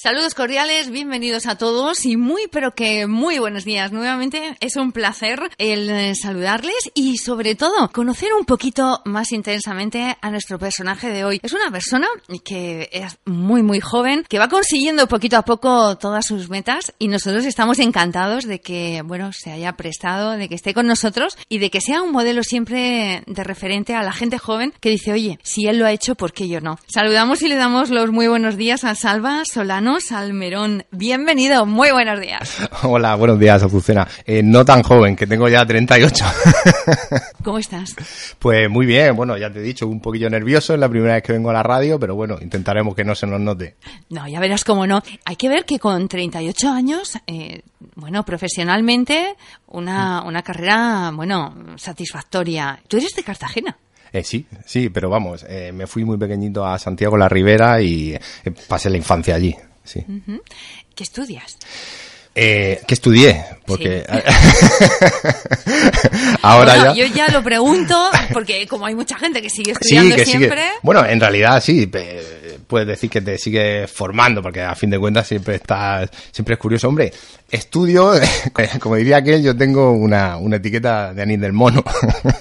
Saludos cordiales, bienvenidos a todos y muy pero que muy buenos días. Nuevamente es un placer el eh, saludarles y sobre todo conocer un poquito más intensamente a nuestro personaje de hoy. Es una persona que es muy muy joven, que va consiguiendo poquito a poco todas sus metas y nosotros estamos encantados de que, bueno, se haya prestado, de que esté con nosotros y de que sea un modelo siempre de referente a la gente joven que dice, oye, si él lo ha hecho, ¿por qué yo no? Saludamos y le damos los muy buenos días a Salva Solano Salmerón. Bienvenido, muy buenos días. Hola, buenos días, Azucena. Eh, no tan joven, que tengo ya 38. ¿Cómo estás? Pues muy bien, bueno, ya te he dicho, un poquillo nervioso, es la primera vez que vengo a la radio, pero bueno, intentaremos que no se nos note. No, ya verás cómo no. Hay que ver que con 38 años, eh, bueno, profesionalmente, una, una carrera, bueno, satisfactoria. Tú eres de Cartagena. Eh, sí, sí, pero vamos, eh, me fui muy pequeñito a Santiago la Ribera y eh, pasé la infancia allí. Sí. ¿Qué estudias? Eh, ¿Qué estudié? Porque ahora ya... Yo ya lo pregunto porque como hay mucha gente que sigue estudiando siempre. Bueno, en realidad sí, puedes decir que te sigue formando porque a fin de cuentas siempre estás, siempre es curioso. Hombre, estudio, como diría aquel, yo tengo una, una etiqueta de anís del mono.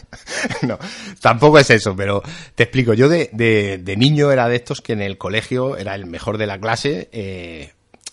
no, tampoco es eso, pero te explico. Yo de, de, de, niño era de estos que en el colegio era el mejor de la clase, eh,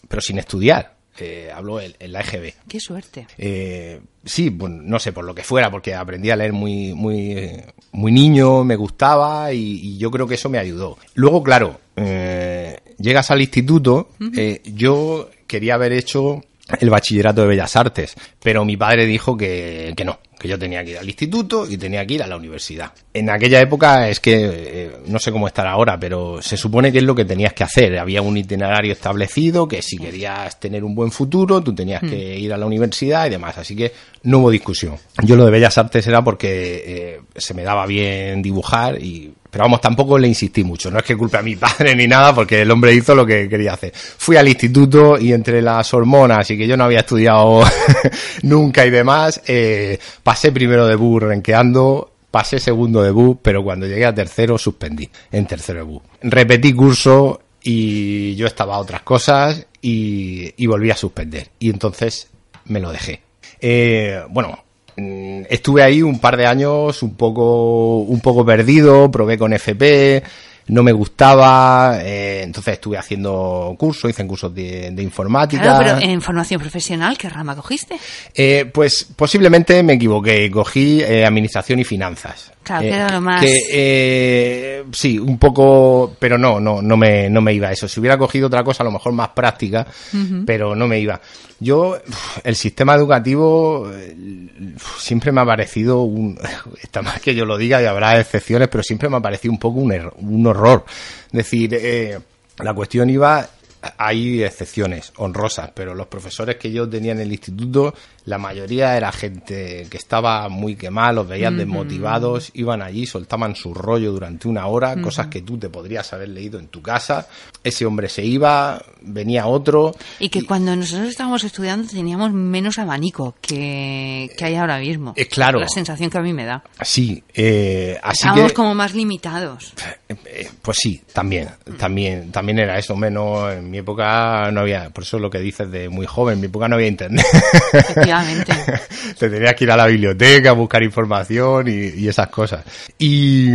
pero sin estudiar. Eh, hablo en, la EGB. Qué suerte. Eh, sí, bueno, no sé, por lo que fuera, porque aprendí a leer muy, muy, muy niño, me gustaba y, yo creo que eso me ayudó. Luego, claro, eh, llegas al instituto, eh, yo quería haber hecho el bachillerato de Bellas Artes, pero mi padre dijo que, que no, que yo tenía que ir al instituto y tenía que ir a la universidad. En aquella época es que, eh, no sé cómo estar ahora, pero se supone que es lo que tenías que hacer. Había un itinerario establecido que si querías tener un buen futuro, tú tenías que hmm. ir a la universidad y demás. Así que no hubo discusión. Yo lo de Bellas Artes era porque eh, se me daba bien dibujar y pero vamos, tampoco le insistí mucho. No es que culpe a mi padre ni nada, porque el hombre hizo lo que quería hacer. Fui al instituto y entre las hormonas y que yo no había estudiado nunca y demás, eh, pasé primero de bus renqueando, pasé segundo de bus, pero cuando llegué a tercero suspendí en tercero de bus. Repetí curso y yo estaba a otras cosas y, volví a suspender. Y entonces me lo dejé. Eh, bueno, estuve ahí un par de años un poco, un poco perdido, probé con FP, no me gustaba, eh, entonces estuve haciendo cursos, hice cursos de, de informática. Claro, pero en formación profesional, ¿qué rama cogiste? Eh, pues posiblemente me equivoqué, cogí eh, administración y finanzas. Claro, que era lo más. Que, eh, sí, un poco, pero no, no, no me, no me iba a eso. Si hubiera cogido otra cosa, a lo mejor más práctica, pero no me iba. Yo, el sistema educativo siempre me ha parecido un, está más que yo lo diga y habrá excepciones, pero siempre me ha parecido un poco un, er, un horror. Es decir, eh, la cuestión iba hay excepciones honrosas, pero los profesores que yo tenía en el instituto, la mayoría era gente que estaba muy quemada, los veían desmotivados, iban allí, soltaban su rollo durante una hora, cosas que tú te podrías haber leído en tu casa. Ese hombre se iba, venía otro. Y que cuando nosotros estábamos estudiando teníamos menos abanico que, que hay ahora mismo. Es claro. La sensación que a mí me da. Sí, eh, así Estábamos como más limitados. Eh, eh, pues sí, también, también, también era eso, menos mi época no había, por eso lo que dices de muy joven, en mi época no había internet. Te tenías que ir a la biblioteca a buscar información y, esas cosas. Y,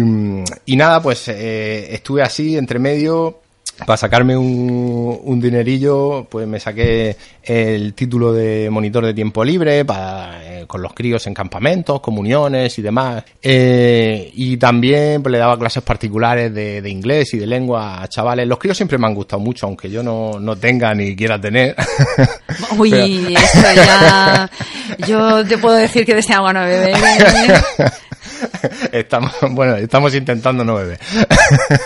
y nada, pues eh, estuve así entre medio para sacarme un, un, dinerillo, pues me saqué el título de monitor de tiempo libre para, eh, con los críos en campamentos, comuniones y demás. Eh, y también pues, le daba clases particulares de, de, inglés y de lengua a chavales. Los críos siempre me han gustado mucho, aunque yo no, no tenga ni quiera tener. Uy, Pero... esto ya... Yo te puedo decir que de este agua no bebé. estamos, bueno, estamos intentando no beber.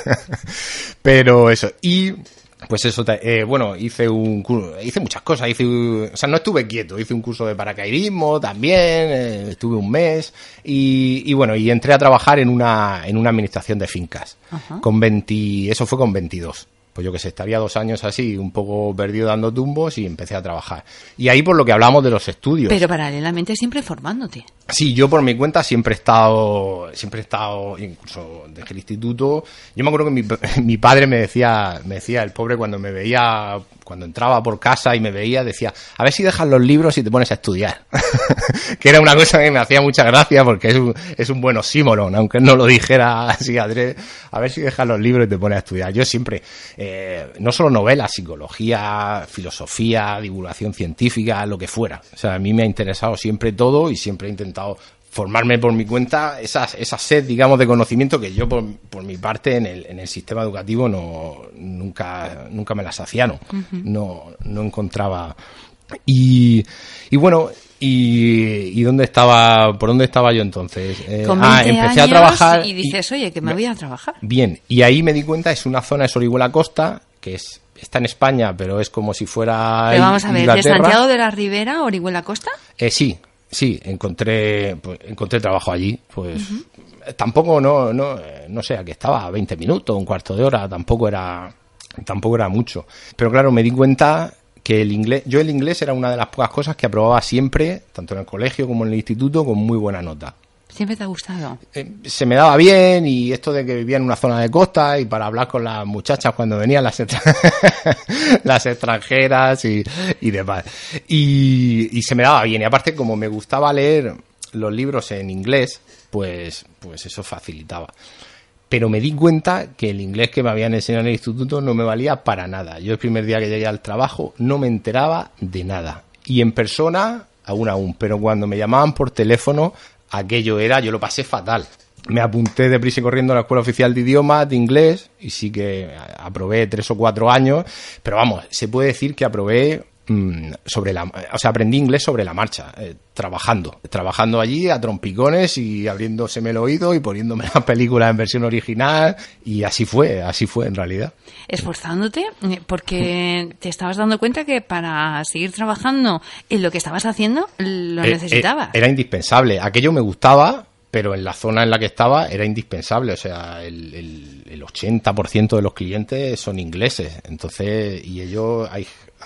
Pero eso. Y pues eso, eh, bueno, hice un hice muchas cosas, hice, o sea, no estuve quieto, hice un curso de paracaidismo también, eh, estuve un mes y, y, bueno, y entré a trabajar en una, en una administración de fincas, Ajá. con 20, eso fue con 22 pues yo que sé, estaría dos años así, un poco perdido dando tumbos y empecé a trabajar. Y ahí por lo que hablamos de los estudios. Pero paralelamente siempre formándote. Sí, yo por mi cuenta siempre he estado, siempre he estado, incluso desde el instituto. Yo me acuerdo que mi, mi padre me decía, me decía, el pobre cuando me veía cuando entraba por casa y me veía, decía, a ver si dejas los libros y te pones a estudiar. que era una cosa que me hacía mucha gracia porque es un, es un buen oxímoron, aunque no lo dijera así, Andrés, a ver si dejas los libros y te pones a estudiar. Yo siempre, eh, no solo novelas, psicología, filosofía, divulgación científica, lo que fuera. O sea, a mí me ha interesado siempre todo y siempre he intentado formarme por mi cuenta esa, esa sed, digamos, de conocimiento que yo, por, por mi parte, en el, en el sistema educativo no nunca, nunca me la saciaron. no, no encontraba. Y, y bueno, y, y, dónde estaba, por dónde estaba yo entonces? Eh, ah, empecé a trabajar. Y dices, oye, que me voy a trabajar. Bien, y ahí me di cuenta, es una zona de Orihuela Costa, que es está en España, pero es como si fuera. Pero vamos a ver, ¿de Santiago de la Ribera, Orihuela Costa? Eh, sí, sí, encontré, pues, encontré trabajo allí, pues tampoco no, no, no sé, aquí estaba 20 minutos, un cuarto de hora, tampoco era, tampoco era mucho. Pero claro, me di cuenta que el inglés, yo el inglés era una de las pocas cosas que aprobaba siempre, tanto en el colegio como en el instituto, con muy buena nota. ¿Siempre te ha gustado? Eh, se me daba bien y esto de que vivía en una zona de costa y para hablar con las muchachas cuando venían las, las extranjeras y, y demás. Y, y, se me daba bien. Y aparte, como me gustaba leer los libros en inglés, pues, pues eso facilitaba. Pero me di cuenta que el inglés que me habían enseñado en el instituto no me valía para nada. Yo el primer día que llegué al trabajo no me enteraba de nada. Y en persona, aún aún. Pero cuando me llamaban por teléfono, aquello era, yo lo pasé fatal. Me apunté de prisa y corriendo a la Escuela Oficial de Idiomas de Inglés y sí que aprobé tres o cuatro años, pero vamos, se puede decir que aprobé sobre la, o sea, aprendí inglés sobre la marcha, eh, trabajando, trabajando allí a trompicones y abriéndoseme el oído y poniéndome la película en versión original y así fue, así fue en realidad. Esforzándote, eh, porque te estabas dando cuenta que para seguir trabajando en lo que estabas haciendo lo eh, necesitabas. era indispensable, aquello me gustaba, pero en la zona en la que estaba era indispensable, o sea, el, el, el 80% de los clientes son ingleses, entonces, y ellos, hay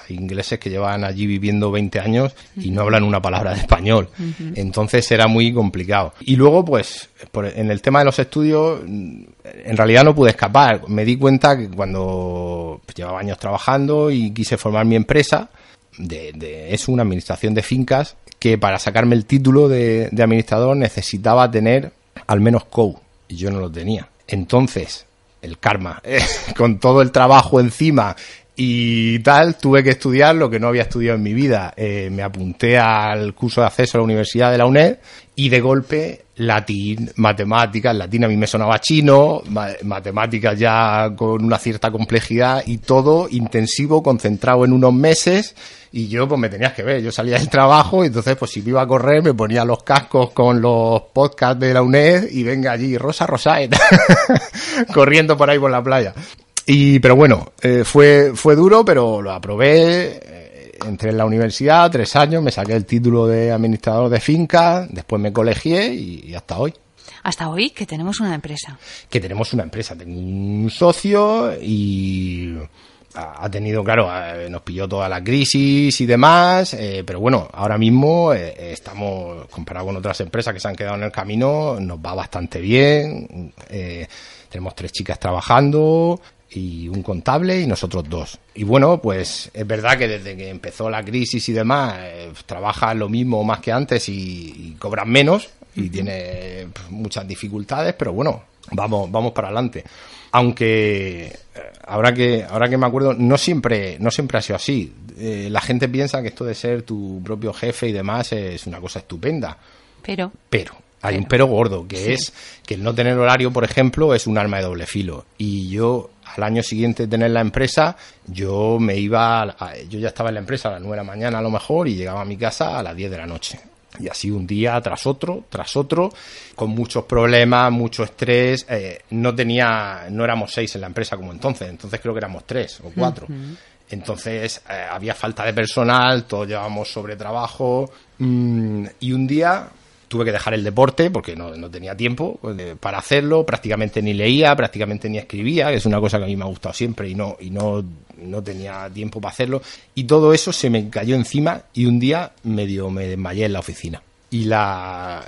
ingleses que llevan allí viviendo 20 años y no hablan una palabra de español. Entonces era muy complicado. Y luego, pues, en el tema de los estudios, en realidad no pude escapar. Me di cuenta que cuando llevaba años trabajando y quise formar mi empresa, de, es una administración de fincas, que para sacarme el título de, de administrador necesitaba tener al menos COU, y yo no lo tenía. Entonces, el karma, con todo el trabajo encima, y tal, tuve que estudiar lo que no había estudiado en mi vida. Eh, me apunté al curso de acceso a la Universidad de la UNED y de golpe latín, matemáticas, latín a mí me sonaba chino, matemáticas ya con una cierta complejidad y todo intensivo, concentrado en unos meses y yo pues me tenías que ver, yo salía del trabajo y entonces pues si me iba a correr me ponía los cascos con los podcasts de la UNED y venga allí, Rosa Rosaeta, corriendo por ahí por la playa. Y, pero bueno, eh, fue, fue duro, pero lo aprobé. Eh, entré en la universidad, tres años, me saqué el título de administrador de finca, después me colegié y, hasta hoy. Hasta hoy que tenemos una empresa. Que tenemos una empresa. Tengo un socio y ha tenido, claro, nos pilló toda la crisis y demás, eh, pero bueno, ahora mismo eh, estamos, comparado con otras empresas que se han quedado en el camino, nos va bastante bien. Eh, tenemos tres chicas trabajando, y un contable y nosotros dos. Y bueno, pues es verdad que desde que empezó la crisis y demás, eh, trabajan lo mismo más que antes y, cobran menos y tiene pues, muchas dificultades, pero bueno, vamos, vamos para adelante. Aunque eh, ahora que, ahora que me acuerdo, no siempre, no siempre ha sido así. Eh, la gente piensa que esto de ser tu propio jefe y demás es una cosa estupenda. Pero. Pero, hay un pero gordo, que es que el no tener horario, por ejemplo, es un arma de doble filo. Y yo, al año siguiente de tener la empresa, yo me iba, yo ya estaba en la empresa a las 9 de la mañana a lo mejor y llegaba a mi casa a las 10 de la noche. Y así un día tras otro, tras otro, con muchos problemas, mucho estrés. Eh, no tenía, no éramos seis en la empresa como entonces, entonces creo que éramos tres o cuatro. Entonces eh, había falta de personal, todos llevábamos sobre trabajo. Mm, y un día tuve que dejar el deporte porque no, tenía tiempo eh, para hacerlo, prácticamente ni leía, prácticamente ni escribía, que es una cosa que a mí me ha gustado siempre y no, y no, no tenía tiempo para hacerlo. Y todo eso se me cayó encima y un día medio me desmayé en la oficina. Y la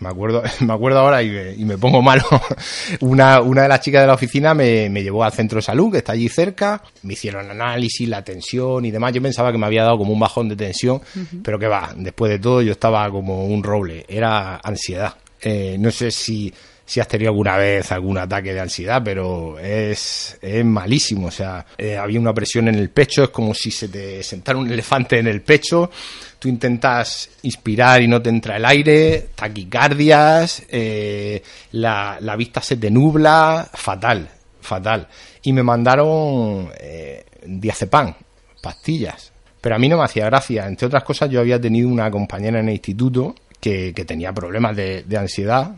me acuerdo me acuerdo ahora y me, pongo malo. Una, una de las chicas de la oficina me, me, llevó al centro de salud que está allí cerca me hicieron análisis la tensión y demás. Yo pensaba que me había dado como un bajón de tensión pero que va después de todo yo estaba como un roble era ansiedad. Eh, no sé si si has tenido alguna vez algún ataque de ansiedad, pero es, es malísimo. O sea, eh, había una presión en el pecho, es como si se te sentara un elefante en el pecho. Tú intentas inspirar y no te entra el aire, taquicardias, eh, la, la, vista se te nubla, fatal, fatal. Y me mandaron eh, diazepam, pastillas. Pero a mí no me hacía gracia. Entre otras cosas, yo había tenido una compañera en el instituto que, que tenía problemas de, de ansiedad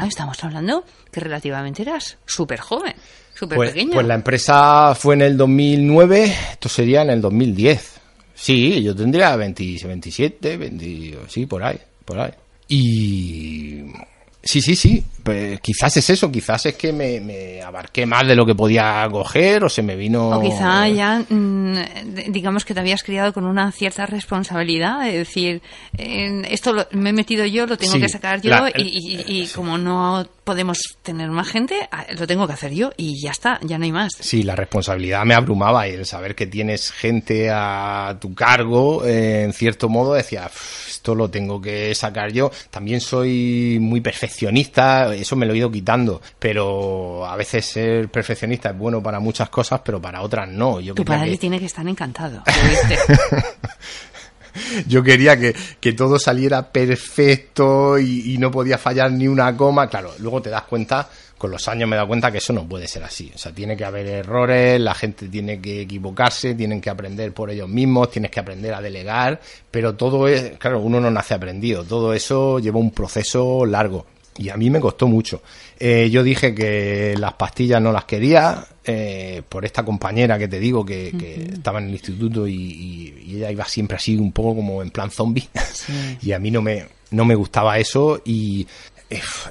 Estamos hablando que relativamente eras súper joven, súper pues, pequeño. Pues la empresa fue en el 2009, esto sería en el 2010. Sí, yo tendría 20, 27, 20, sí, por ahí, por ahí. Y Sí, sí, sí. Pues quizás es eso, quizás es que me, abarqué más de lo que podía coger o se me vino. O quizá ya, mm, digamos que te habías criado con una cierta responsabilidad, de decir, esto me he metido yo, lo tengo que sacar yo y, como no podemos tener más gente, lo tengo que hacer yo y ya está, ya no hay más. Sí, la responsabilidad me abrumaba y el saber que tienes gente a tu cargo, eh, en cierto modo, decía esto lo tengo que sacar yo. También soy muy perfeccionista, eso me lo he ido quitando, pero a veces ser perfeccionista es bueno para muchas cosas, pero para otras no. Yo tu padre tiene que estar encantado. yo quería que, que, todo saliera perfecto y, y, no podía fallar ni una coma. Claro, luego te das cuenta con los años me he dado cuenta que eso no puede ser así. O sea, tiene que haber errores, la gente tiene que equivocarse, tienen que aprender por ellos mismos, tienes que aprender a delegar, pero todo es, claro, uno no nace aprendido, todo eso lleva un proceso largo. Y a mí me costó mucho. Eh, yo dije que las pastillas no las quería eh, por esta compañera que te digo que, estaba en el instituto y, ella iba siempre así un poco como en plan zombie. y a mí no me, no me gustaba eso y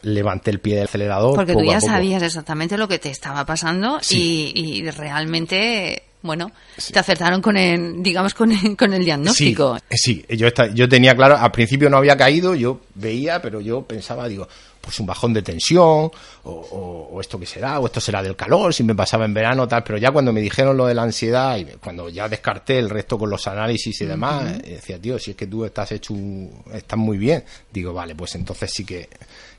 levanté el pie del acelerador. Porque tú ya sabías exactamente lo que te estaba pasando y, realmente bueno, te acertaron con el, digamos, con el, con el diagnóstico. Sí, yo, yo tenía claro, al principio no había caído, yo veía, pero yo pensaba, digo, pues un bajón de tensión, o, esto que será, o esto será del calor, si me pasaba en verano, tal, pero ya cuando me dijeron lo de la ansiedad y cuando ya descarté el resto con los análisis y demás, decía, tío, si es que tú estás hecho, estás muy bien, digo, vale, pues entonces sí que,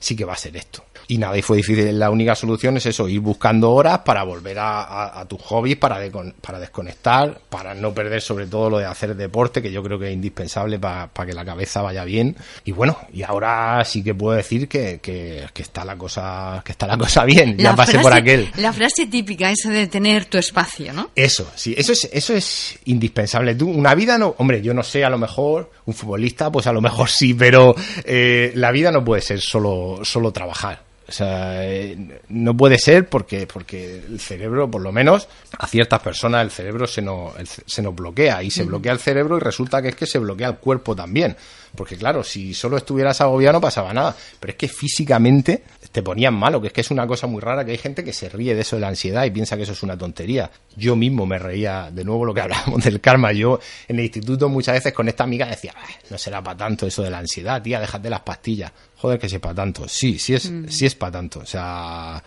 sí que va a ser esto. Y nada, y fue difícil. La única solución es eso, ir buscando horas para volver a, tus hobbies, para, para desconectar, para no perder sobre todo lo de hacer deporte, que yo creo que es indispensable para que la cabeza vaya bien. Y bueno, y ahora sí que puedo decir que, que, está la cosa que está la cosa bien. ya pasé por aquel. La frase típica esa de tener tu espacio, ¿no? Eso, sí, eso es, eso es indispensable. Tú, una vida no, hombre, yo no sé, a lo mejor un futbolista, pues a lo mejor sí, pero eh, la vida no puede ser solo, solo trabajar. O sea, eh, no puede ser porque, porque el cerebro, por lo menos, a ciertas personas el cerebro se nos, se nos bloquea y se bloquea el cerebro y resulta que es que se bloquea el cuerpo también. Porque claro, si solo estuvieras agobiado no pasaba nada. Pero es que físicamente te ponían malo, que es que es una cosa muy rara que hay gente que se ríe de eso de la ansiedad y piensa que eso es una tontería. Yo mismo me reía, de nuevo lo que hablábamos del karma. Yo en el instituto muchas veces con esta amiga decía, no será para tanto eso de la ansiedad, tía, déjate las pastillas. Joder, que sepa tanto. Sí, sí es, mm. sí es para tanto. O sea,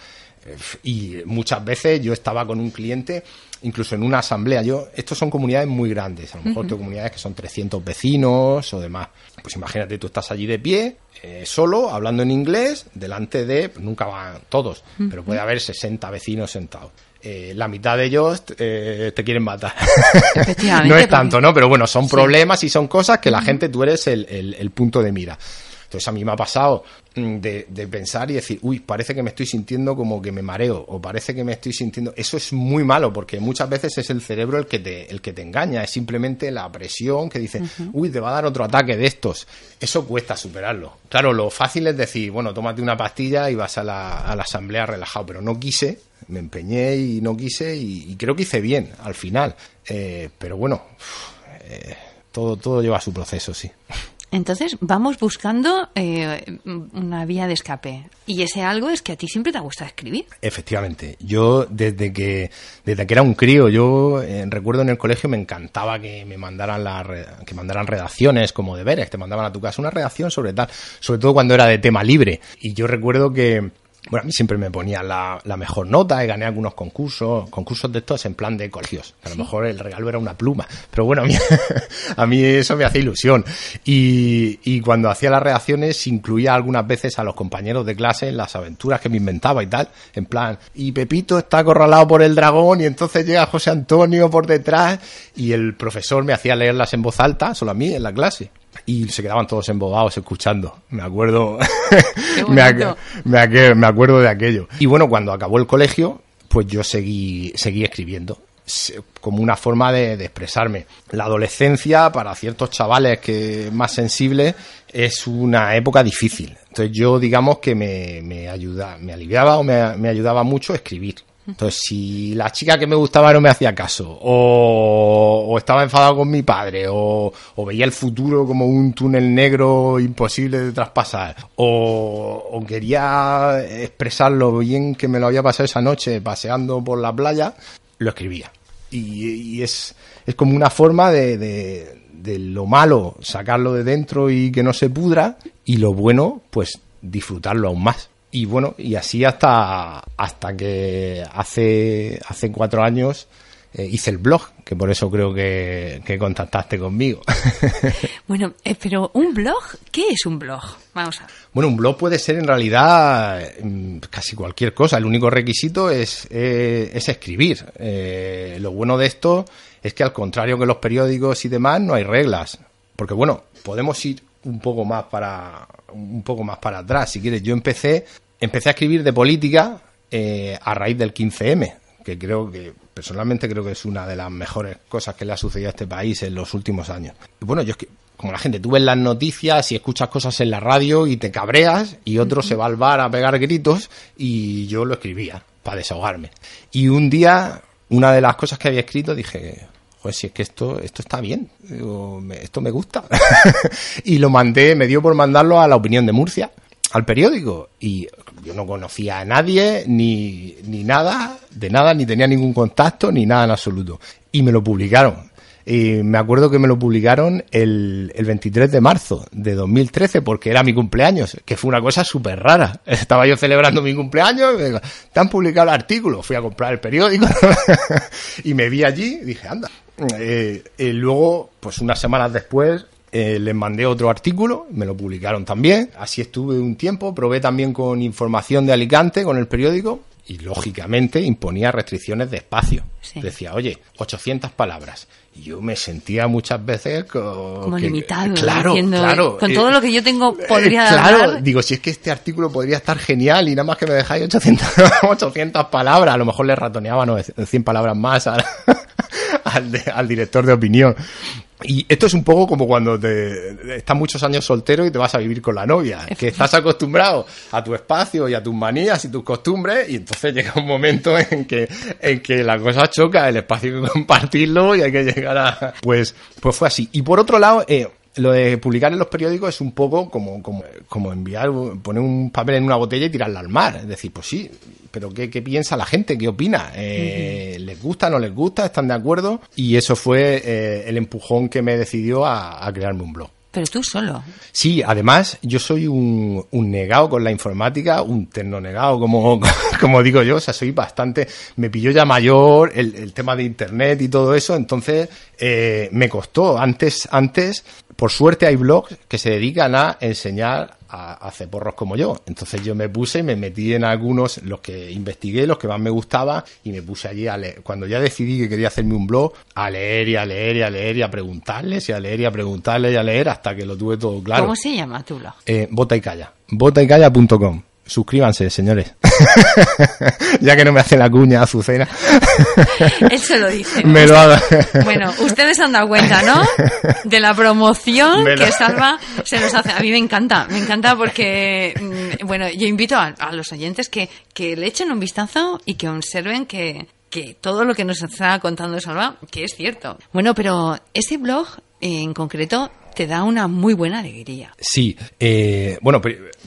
y muchas veces yo estaba con un cliente, incluso en una asamblea. Yo, estos son comunidades muy grandes, a lo mejor tengo comunidades que son 300 vecinos o demás. Pues imagínate, tú estás allí de pie, eh, solo, hablando en inglés, delante de, pues nunca van todos, pero puede haber 60 vecinos sentados. Eh, la mitad de ellos eh, te quieren matar. no es tanto, ¿no? Pero bueno, son problemas y son cosas que la gente, tú eres el punto de mira. Entonces a mí me ha pasado mm, de, pensar y decir, uy, parece que me estoy sintiendo como que me mareo, o parece que me estoy sintiendo. Eso es muy malo, porque muchas veces es el cerebro el que te, el que te engaña, es simplemente la presión que dice, uy, te va a dar otro ataque de estos. Eso cuesta superarlo. Claro, lo fácil es decir, bueno, tómate una pastilla y vas a la, asamblea relajado, pero no quise, me empeñé y no quise, y, creo que hice bien al final. Eh, pero bueno, eh, todo, todo lleva su proceso, sí. Entonces vamos buscando eh, una vía de escape. Y ese algo es que a ti siempre te gusta escribir. Efectivamente. Yo desde que desde que era un crío, yo eh, recuerdo en el colegio me encantaba que me mandaran la, que mandaran redacciones como deberes, te mandaban a tu casa una redacción sobre tal, sobre todo cuando era de tema libre. Y yo recuerdo que bueno, a mí siempre me ponía la, mejor nota y gané algunos concursos, concursos de estos en plan de colegios. A lo mejor el regalo era una pluma, pero bueno, a mí, a mí eso me hacía ilusión. Y, y, cuando hacía las reacciones incluía algunas veces a los compañeros de clase en las aventuras que me inventaba y tal, en plan, y Pepito está acorralado por el dragón y entonces llega José Antonio por detrás y el profesor me hacía leerlas en voz alta, solo a mí, en la clase y se quedaban todos embobados escuchando. Me acuerdo, me, me, acuerdo de aquello. Y bueno, cuando acabó el colegio, pues yo seguí, seguí escribiendo como una forma de, expresarme. La adolescencia, para ciertos chavales que más sensibles, es una época difícil. Entonces yo digamos que me, me ayuda, me aliviaba o me, me ayudaba mucho escribir. Entonces, si la chica que me gustaba no me hacía caso, o, estaba enfadado con mi padre, o, veía el futuro como un túnel negro imposible de traspasar, o, quería expresarlo bien que me lo había pasado esa noche paseando por la playa, lo escribía. Y, es, es como una forma de, de lo malo sacarlo de dentro y que no se pudra, y lo bueno, pues disfrutarlo aún más y bueno, y así hasta, hasta que hace, hace cuatro años eh, hice el blog, que por eso creo que, contactaste conmigo. bueno, eh, pero un blog, ¿qué es un blog? Vamos a ver. Bueno, un blog puede ser en realidad mm, casi cualquier cosa. El único requisito es, eh, es escribir. lo bueno de esto es que al contrario que los periódicos y demás, no hay reglas. Porque bueno, podemos ir un poco más para un poco más para atrás. Si quieres, yo empecé empecé a escribir de política eh, a raíz del 15M, que creo que personalmente creo que es una de las mejores cosas que le ha sucedido a este país en los últimos años. Y bueno, yo es que como la gente, tú ves las noticias y escuchas cosas en la radio y te cabreas y otro se va al bar a pegar gritos y yo lo escribía para desahogarme. Y un día, una de las cosas que había escrito dije, pues si es que esto, esto está bien, esto me gusta. y lo mandé, me dio por mandarlo a la opinión de Murcia al periódico y yo no conocía a nadie ni, ni nada, de nada, ni tenía ningún contacto, ni nada en absoluto. Y me lo publicaron. Y me acuerdo que me lo publicaron el, el 23 de marzo de 2013 porque era mi cumpleaños, que fue una cosa súper rara. Estaba yo celebrando mi cumpleaños, y te han publicado el artículo, fui a comprar el periódico y me vi allí y dije, anda. Eh, y luego, pues unas semanas después, eh, les mandé otro artículo, me lo publicaron también. Así estuve un tiempo, probé también con información de Alicante, con el periódico, y lógicamente imponía restricciones de espacio. Decía, oye, 800 palabras. Y yo me sentía muchas veces como limitado. Claro, claro. Con todo lo que yo tengo eh, podría Claro, digo, si es que este artículo podría estar genial y nada más que me dejáis 800, 800 palabras, a lo mejor le ratoneaba 100 palabras más al, al director de opinión. Y esto es un poco como cuando te, estás muchos años soltero y te vas a vivir con la novia, que estás acostumbrado a tu espacio y a tus manías y tus costumbres y entonces llega un momento en que, en que la cosa choca, el espacio hay que compartirlo y hay que llegar a... Pues, pues fue así. Y por otro lado, eh, lo de publicar en los periódicos es un poco como, como, como enviar, poner un papel en una botella y tirarla al mar. Es decir, pues sí, pero ¿qué, qué piensa la gente? ¿Qué opina? Eh, ¿Les gusta? ¿No les gusta? ¿Están de acuerdo? Y eso fue eh, el empujón que me decidió a, crearme un blog. Pero tú solo. Sí, además yo soy un, un, negado con la informática, un terno negado, como, como digo yo, o sea, soy bastante, me pilló ya mayor el, el tema de internet y todo eso, entonces eh, me costó. Antes, antes por suerte hay blogs que se dedican a enseñar a, hacer porros como yo. Entonces yo me puse y me metí en algunos, los que investigué, los que más me gustaba, y me puse allí a leer. Cuando ya decidí que quería hacerme un blog, a leer y a leer y a leer y a preguntarles y a leer y a preguntarles y a leer hasta que lo tuve todo claro. ¿Cómo se llama tu blog? Eh, bota y calla. Botaycalla.com. Suscríbanse, señores. ya que no me hace la cuña Azucena. Él se lo dice. Me lo haga. bueno, ustedes han dado cuenta, ¿no? De la promoción que Salva se nos hace. A mí me encanta, me encanta porque, mm, bueno, yo invito a, los oyentes que, que le echen un vistazo y que observen que, que todo lo que nos está contando Salva, que es cierto. Bueno, pero ese blog en concreto te da una muy buena alegría. Sí, eh, bueno,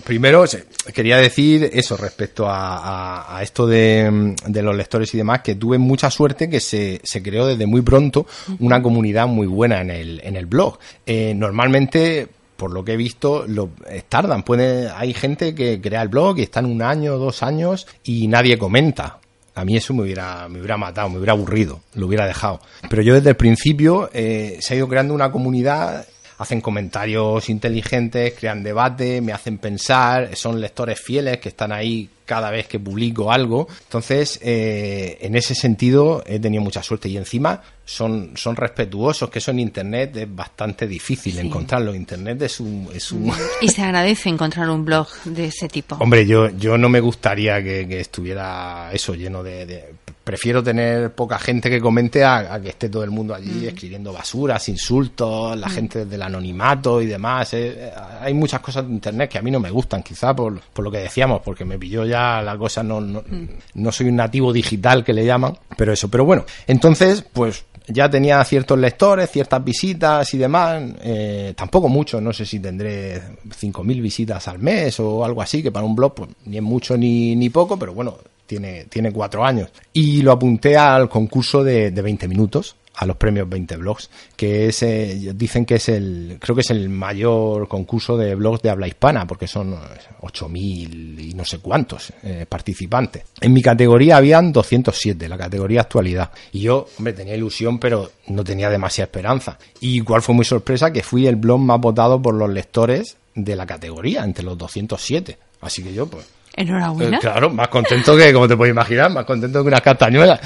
primero quería decir eso respecto a, esto de, los lectores y demás, que tuve mucha suerte que se, se creó desde muy pronto una comunidad muy buena en el, en el blog. Eh, normalmente por lo que he visto, lo, eh, tardan. Puede, hay gente que crea el blog y están un año, dos años y nadie comenta. A mí eso me hubiera, me hubiera matado, me hubiera aburrido, lo hubiera dejado. Pero yo desde el principio eh, se ha ido creando una comunidad hacen comentarios inteligentes, crean debate, me hacen pensar, son lectores fieles que están ahí cada vez que publico algo. Entonces, eh, en ese sentido he tenido mucha suerte y encima son, son respetuosos, que eso en Internet es bastante difícil encontrarlo. Internet es un, es un... Y se agradece encontrar un blog de ese tipo. Hombre, yo, yo no me gustaría que, estuviera eso lleno de, Prefiero tener poca gente que comente a, que esté todo el mundo allí mm. escribiendo basuras, insultos, la mm. gente del anonimato y demás. Eh, hay muchas cosas de Internet que a mí no me gustan, quizá por, por lo que decíamos, porque me pilló ya la cosa, no, no, no soy un nativo digital que le llaman, pero eso, pero bueno, entonces, pues ya tenía ciertos lectores, ciertas visitas y demás, eh, tampoco mucho, no sé si tendré 5.000 visitas al mes o algo así, que para un blog pues ni es mucho ni, ni poco, pero bueno, tiene, tiene cuatro años. Y lo apunté al concurso de, de 20 minutos, a los premios 20 blogs, que es, eh, dicen que es el, creo que es el mayor concurso de blogs de habla hispana, porque son 8.000 y no sé cuántos eh, participantes. En mi categoría habían 207, la categoría actualidad. Y yo, hombre, tenía ilusión, pero no tenía demasiada esperanza. Y cuál fue muy sorpresa que fui el blog más votado por los lectores de la categoría, entre los 207. Así que yo, pues, Enhorabuena. Eh, claro, más contento que, como te puedes imaginar, más contento que unas castañuelas.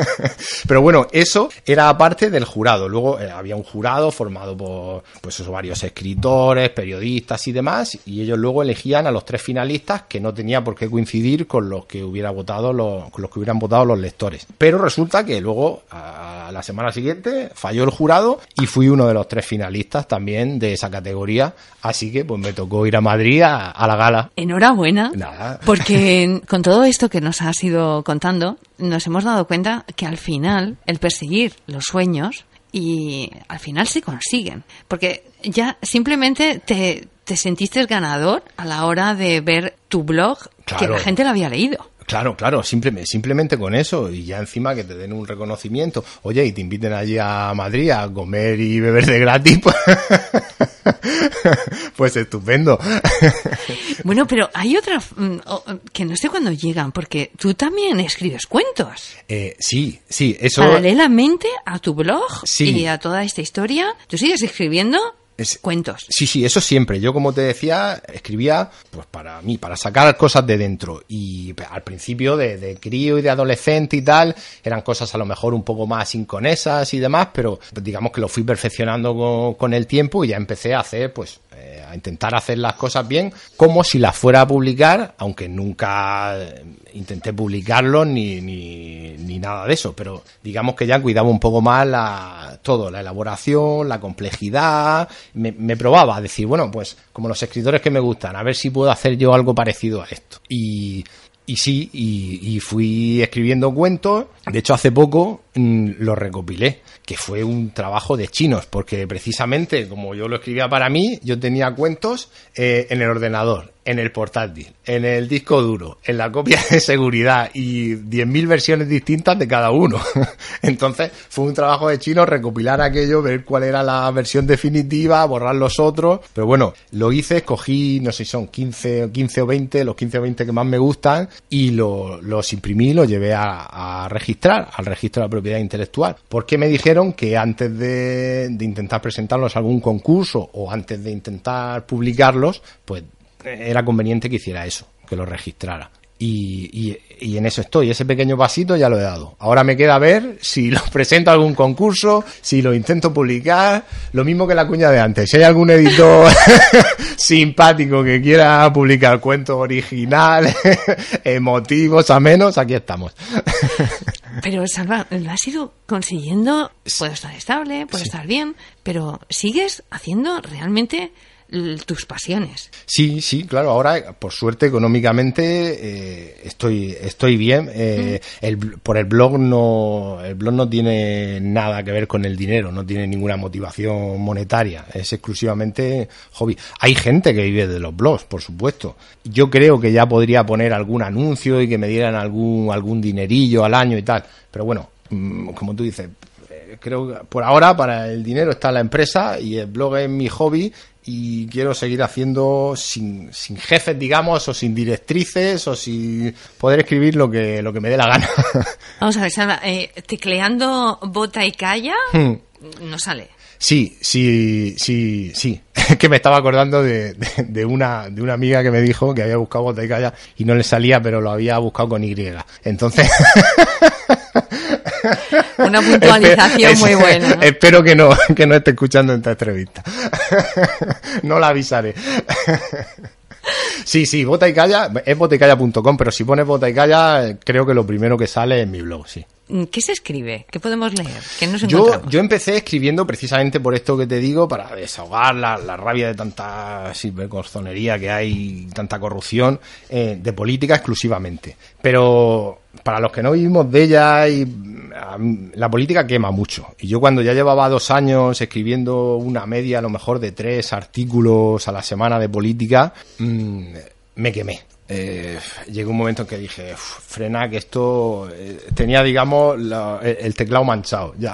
Pero bueno, eso era aparte del jurado. Luego eh, había un jurado formado por pues varios escritores, periodistas y demás, y ellos luego elegían a los tres finalistas que no tenía por qué coincidir con los que hubiera votado los, con los que hubieran votado los lectores. Pero resulta que luego a la semana siguiente falló el jurado y fui uno de los tres finalistas también de esa categoría, así que pues me tocó ir a Madrid a, a la gala. Enhorabuena. Nada, porque con todo esto que nos has ido contando, nos hemos dado cuenta que al final el perseguir los sueños y al final se consiguen. Porque ya simplemente te, te sentiste ganador a la hora de ver tu blog que la gente lo había leído. Claro, claro, simplemente con eso y ya encima que te den un reconocimiento, oye, y te inviten allí a Madrid a comer y beber de gratis, pues, pues estupendo. Bueno, pero hay otras mm, que no sé cuándo llegan, porque tú también escribes cuentos. Eh, sí, sí, eso. Paralelamente a tu blog y a toda esta historia, tú sigues escribiendo cuentos. Sí, sí, eso siempre. Yo, como te decía, escribía pues para mí, para sacar cosas de dentro. Y al principio, de, crío y de adolescente y tal, eran cosas a lo mejor un poco más inconesas y demás, pero digamos que lo fui perfeccionando con, con el tiempo y ya empecé a hacer, pues, eh, a intentar hacer las cosas bien, como si las fuera a publicar, aunque nunca intenté publicarlo ni, ni, ni, nada de eso, pero digamos que ya cuidaba un poco más la, todo, la elaboración, la complejidad, me, probaba a decir, bueno, pues como los escritores que me gustan, a ver si puedo hacer yo algo parecido a esto. Y, y sí, y, fui escribiendo cuentos. De hecho, hace poco mm, lo recopilé, que fue un trabajo de chinos, porque precisamente como yo lo escribía para mí, yo tenía cuentos eh, en el ordenador en el portátil, en el disco duro, en la copia de seguridad y 10.000 versiones distintas de cada uno. Entonces fue un trabajo de chino recopilar aquello, ver cuál era la versión definitiva, borrar los otros. Pero bueno, lo hice, escogí, no sé si son 15, 15 o 20, los 15 o 20 que más me gustan y los imprimí los llevé a, registrar, al registro de la propiedad intelectual. Porque me dijeron que antes de, de intentar presentarlos a algún concurso o antes de intentar publicarlos, pues era conveniente que hiciera eso, que lo registrara. Y, y, en eso estoy, ese pequeño pasito ya lo he dado. Ahora me queda ver si lo presento a algún concurso, si lo intento publicar, lo mismo que la cuña de antes. Si hay algún editor simpático que quiera publicar cuentos originales, emotivos, a menos, aquí estamos. pero Salva, lo has ido consiguiendo, puede estar estable, puede estar bien, pero sigues haciendo realmente tus pasiones. Sí, sí, claro. Ahora, por suerte, económicamente eh, estoy estoy bien. Eh, el, por el blog no el blog no tiene nada que ver con el dinero, no tiene ninguna motivación monetaria. Es exclusivamente hobby. Hay gente que vive de los blogs, por supuesto. Yo creo que ya podría poner algún anuncio y que me dieran algún algún dinerillo al año y tal. Pero bueno, mm, como tú dices, creo que por ahora para el dinero está la empresa y el blog es mi hobby y quiero seguir haciendo sin, sin jefes, digamos, o sin directrices, o sin poder escribir lo que, lo que me dé la gana. Vamos a ver, Salva, eh, tecleando bota y calla, hmm. no sale. Sí, sí, sí, sí. que me estaba acordando de, de, una, de una amiga que me dijo que había buscado bota y calla y no le salía, pero lo había buscado con Y. Entonces... Una puntualización muy buena. Espero que no, que no esté escuchando esta entrevista. no la avisaré. Sí, sí, Bota y Calla, es botaycalla.com, pero si pones Bota y Calla, creo que lo primero que sale es mi blog, sí. ¿Qué se escribe? ¿Qué podemos leer? ¿Qué nos yo, yo empecé escribiendo precisamente por esto que te digo, para desahogar la, rabia de tanta corzonería que hay, tanta corrupción, eh, de política exclusivamente. Pero para los que no vivimos de ella, y, la política quema mucho. Y yo cuando ya llevaba dos años escribiendo una media, a lo mejor de tres artículos a la semana de política, mmm, me quemé. Eh, llegó un momento en que dije, frena, que esto eh, tenía, digamos, el, teclado manchado ya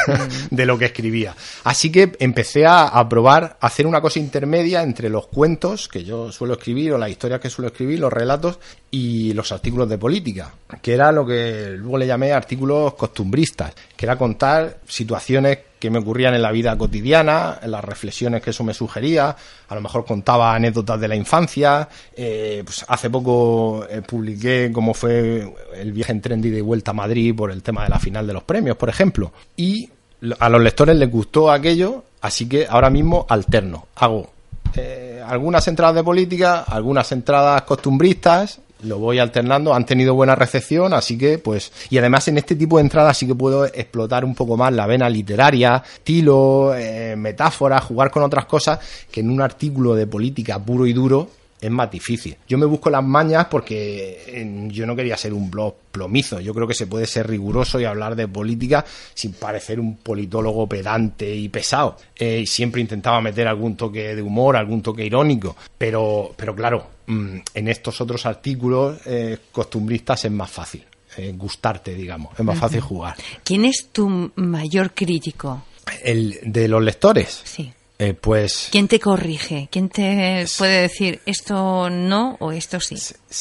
de lo que escribía. Así que empecé a, a, probar hacer una cosa intermedia entre los cuentos que yo suelo escribir o las historias que suelo escribir, los relatos y los artículos de política, que era lo que luego le llamé artículos costumbristas, que era contar situaciones que me ocurrían en la vida cotidiana, en las reflexiones que eso me sugería, a lo mejor contaba anécdotas de la infancia, eh, pues hace poco eh, publiqué cómo fue el viaje en tren de vuelta a Madrid por el tema de la final de los premios, por ejemplo, y a los lectores les gustó aquello, así que ahora mismo alterno, hago eh, algunas entradas de política, algunas entradas costumbristas lo voy alternando, han tenido buena recepción, así que pues, y además en este tipo de entradas sí que puedo explotar un poco más la vena literaria, estilo, eh, metáfora, jugar con otras cosas que en un artículo de política puro y duro es más difícil. Yo me busco las mañas porque yo no quería ser un blog plomizo. Yo creo que se puede ser riguroso y hablar de política sin parecer un politólogo pedante y pesado. Eh, y siempre intentaba meter algún toque de humor, algún toque irónico. Pero, pero claro, en estos otros artículos eh, costumbristas es más fácil. Eh, gustarte, digamos. Es más fácil jugar. ¿Quién es tu mayor crítico? El de los lectores. Sí. Eh, pues. ¿Quién te corrige? ¿Quién te puede decir esto no o esto sí?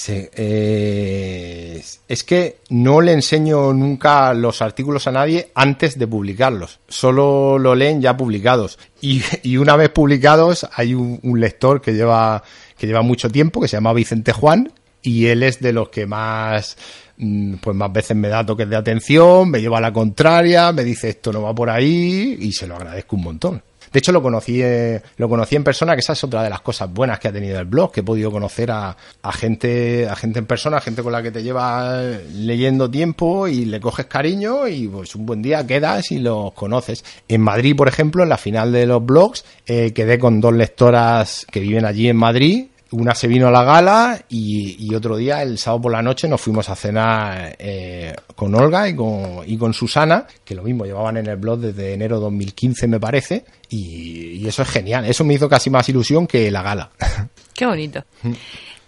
Eh, es que no le enseño nunca los artículos a nadie antes de publicarlos. Solo lo leen ya publicados. Y, una vez publicados, hay un, lector que lleva, que lleva mucho tiempo, que se llama Vicente Juan, y él es de los que más mm, pues más veces me da toques de atención, me lleva a la contraria, me dice esto no va por ahí y se lo agradezco un montón. De hecho, lo conocí, eh, lo conocí en persona, que esa es otra de las cosas buenas que ha tenido el blog, que he podido conocer a, gente, a gente en persona, a gente con la que te llevas leyendo tiempo y le coges cariño y pues un buen día quedas y los conoces. En Madrid, por ejemplo, en la final de los blogs, eh, quedé con dos lectoras que viven allí en Madrid una se vino a la gala y, otro día, el sábado por la noche, nos fuimos a cenar eh, con Olga y con, y con Susana, que lo mismo llevaban en el blog desde enero 2015, me parece, y, eso es genial. Eso me hizo casi más ilusión que la gala. Qué bonito.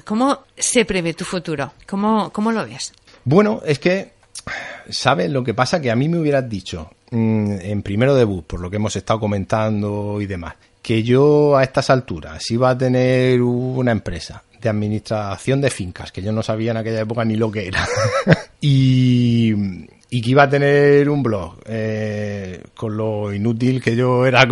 ¿Cómo se prevé tu futuro? ¿Cómo, cómo lo ves? Bueno, es que, ¿sabes? Lo que pasa que a mí me hubieras dicho mm, en primero debut, por lo que hemos estado comentando y demás, que yo a estas alturas iba a tener una empresa de administración de fincas, que yo no sabía en aquella época ni lo que era, y, que iba a tener un blog, eh, con lo inútil que yo era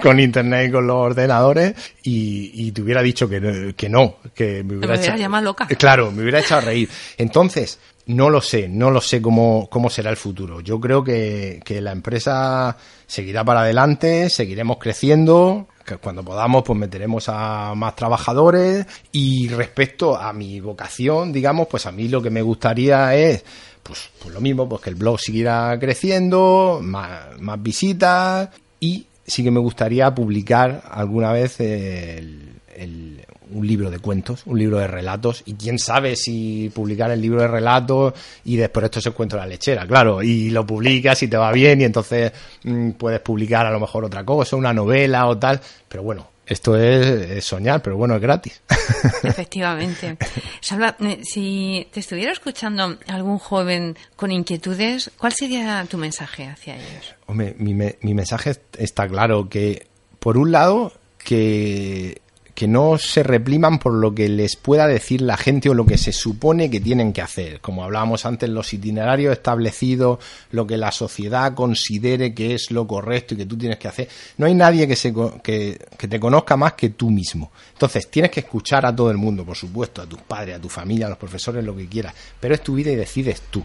con, internet y con los ordenadores, y, te hubiera dicho que, que no, que me hubiera echado... loca. Claro, me hubiera echado a reír. Entonces, no lo sé, no lo sé cómo, cómo será el futuro. Yo creo que, que la empresa seguirá para adelante, seguiremos creciendo, que cuando podamos pues meteremos a más trabajadores y respecto a mi vocación, digamos, pues a mí lo que me gustaría es pues, pues lo mismo, pues que el blog siguiera creciendo, más, más visitas y sí que me gustaría publicar alguna vez un libro de cuentos, un libro de relatos, y quién sabe si publicar el libro de relatos y después esto se encuentra la lechera, claro, y lo publicas y te va bien y entonces mm, puedes publicar a lo mejor otra cosa, una novela o tal, pero bueno, esto es, soñar, pero bueno, es gratis. Efectivamente. Salva, eh, si te estuviera escuchando algún joven con inquietudes, ¿cuál sería tu mensaje hacia ellos? Hombre, mi, mi mensaje está claro, que por un lado, que que no se repriman por lo que les pueda decir la gente o lo que se supone que tienen que hacer. Como hablábamos antes, los itinerarios establecidos, lo que la sociedad considere que es lo correcto y que tú tienes que hacer. No hay nadie que, se, que, que te conozca más que tú mismo. Entonces, tienes que escuchar a todo el mundo, por supuesto, a tus padres, a tu familia, a los profesores, lo que quieras. Pero es tu vida y decides tú.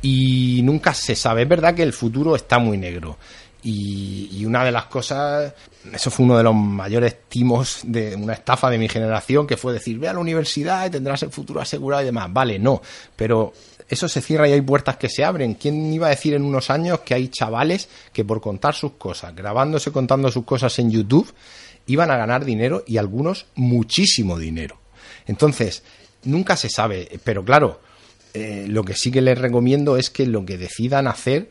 Y nunca se sabe. Es verdad que el futuro está muy negro. Y, una de las cosas, eso fue uno de los mayores timos de una estafa de mi generación, que fue decir, ve a la universidad y tendrás el futuro asegurado y demás. Vale, no, pero eso se cierra y hay puertas que se abren. ¿Quién iba a decir en unos años que hay chavales que por contar sus cosas, grabándose contando sus cosas en YouTube, iban a ganar dinero y algunos muchísimo dinero? Entonces, nunca se sabe, pero claro, eh, lo que sí que les recomiendo es que lo que decidan hacer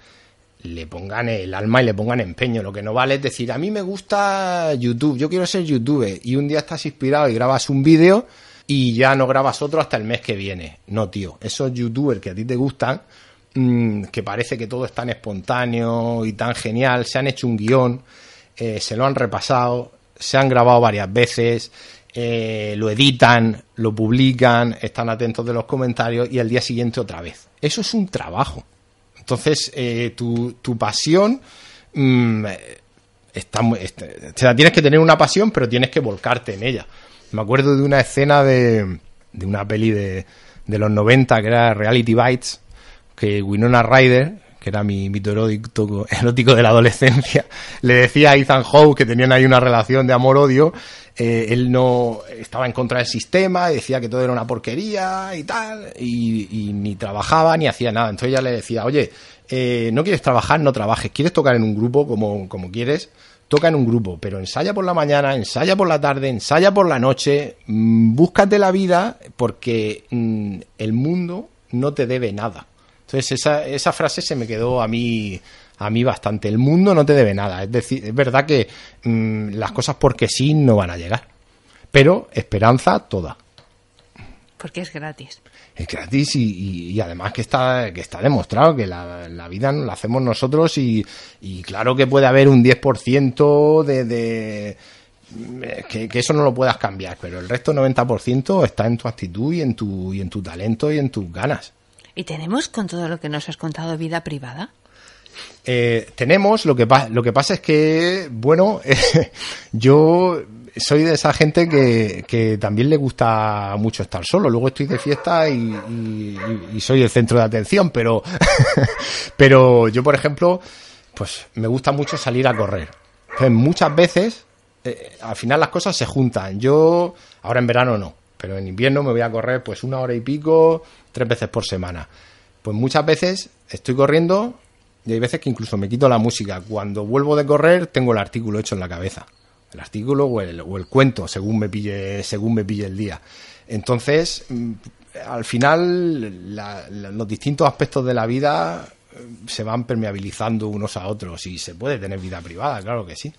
le pongan el alma y le pongan empeño. Lo que no vale es decir, a mí me gusta YouTube, yo quiero ser youtuber y un día estás inspirado y grabas un vídeo y ya no grabas otro hasta el mes que viene. No, tío, esos youtubers que a ti te gustan, mm, que parece que todo es tan espontáneo y tan genial, se han hecho un guion, eh, se lo han repasado, se han grabado varias veces, eh, lo editan, lo publican, están atentos de los comentarios y al día siguiente otra vez. Eso es un trabajo. Entonces, eh, tu, tu, pasión mm, está, tienes que tener una pasión, pero tienes que volcarte en ella. Me acuerdo de una escena de, de una peli de, de los 90 que era Reality Bites, que Winona Ryder, que era mi mito erótico, erótico de la adolescencia, le decía a Ethan Hawke que tenían ahí una relación de amor-odio eh, él no estaba en contra del sistema, decía que todo era una porquería y tal, y, ni trabajaba ni hacía nada. Entonces ella le decía, oye, eh, no quieres trabajar, no trabajes, quieres tocar en un grupo como, como quieres, toca en un grupo, pero ensaya por la mañana, ensaya por la tarde, ensaya por la noche, mm, búscate la vida porque mm, el mundo no te debe nada. Entonces esa, esa frase se me quedó a mí a mí bastante. El mundo no te debe nada. Es decir, es verdad que mm, las cosas porque sí no van a llegar. Pero esperanza toda. Porque es gratis. Es gratis y, además que está, que está demostrado que la, vida la hacemos nosotros y, claro que puede haber un 10% de... de que, que, eso no lo puedas cambiar, pero el resto 90% está en tu actitud y en tu, y en tu talento y en tus ganas. ¿Y tenemos con todo lo que nos has contado vida privada? Eh, tenemos, lo que, lo que pasa es que, bueno, yo soy de esa gente que, también le gusta mucho estar solo. Luego estoy de fiesta y, soy el centro de atención, pero, pero yo, por ejemplo, pues me gusta mucho salir a correr. muchas veces, eh, al final las cosas se juntan. Yo, ahora en verano no, pero en invierno me voy a correr pues una hora y pico, tres veces por semana. Pues muchas veces estoy corriendo y hay veces que incluso me quito la música. Cuando vuelvo de correr, tengo el artículo hecho en la cabeza. El artículo o el, o el cuento, según me pille, según me pille el día. Entonces, mm, al final, los distintos aspectos de la vida eh, se van permeabilizando unos a otros y se puede tener vida privada, claro que sí.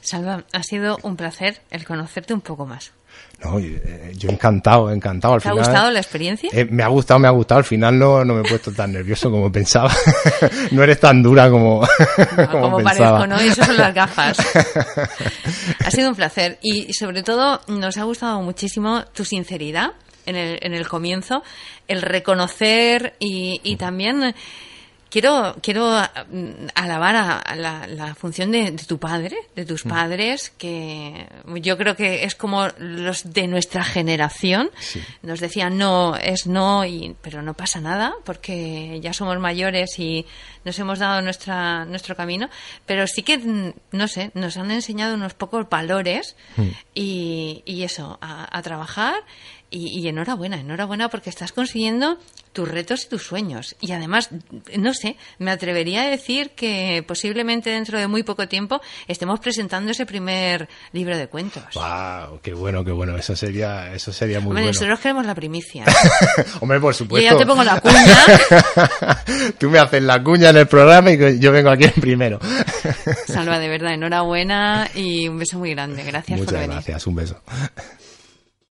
Salva, ha sido un placer el conocerte un poco más. No, eh, yo encantado, encantado. Al ¿Te ha gustado la experiencia? Eh, me ha gustado, me ha gustado. Al final no, no me he puesto tan nervioso como pensaba. no eres tan dura como, como, parezco, ¿no? Y eso son las gafas. ha sido un placer. Y sobre todo nos ha gustado muchísimo tu sinceridad en el, en el comienzo, el reconocer y, y también quiero, quiero mm, alabar a, la, función de, tu padre, de tus mm. padres, que yo creo que es como los de nuestra generación. Nos decían no, es no, y, pero no pasa nada, porque ya somos mayores y nos hemos dado nuestra, nuestro camino. Pero sí que, mm, no sé, nos han enseñado unos pocos valores y, y, eso, a, a trabajar Y, enhorabuena, enhorabuena porque estás consiguiendo tus retos y tus sueños. Y además, no sé, me atrevería a decir que posiblemente dentro de muy poco tiempo estemos presentando ese primer libro de cuentos. ¡Wow! ¡Qué bueno, qué bueno! Eso sería, eso sería muy Hombre, bueno. nosotros queremos la primicia. Hombre, por supuesto. Yo ya te pongo la cuña. Tú me haces la cuña en el programa y yo vengo aquí en primero. Salva, de verdad, enhorabuena y un beso muy grande. Gracias Muchas por venir. gracias, un beso.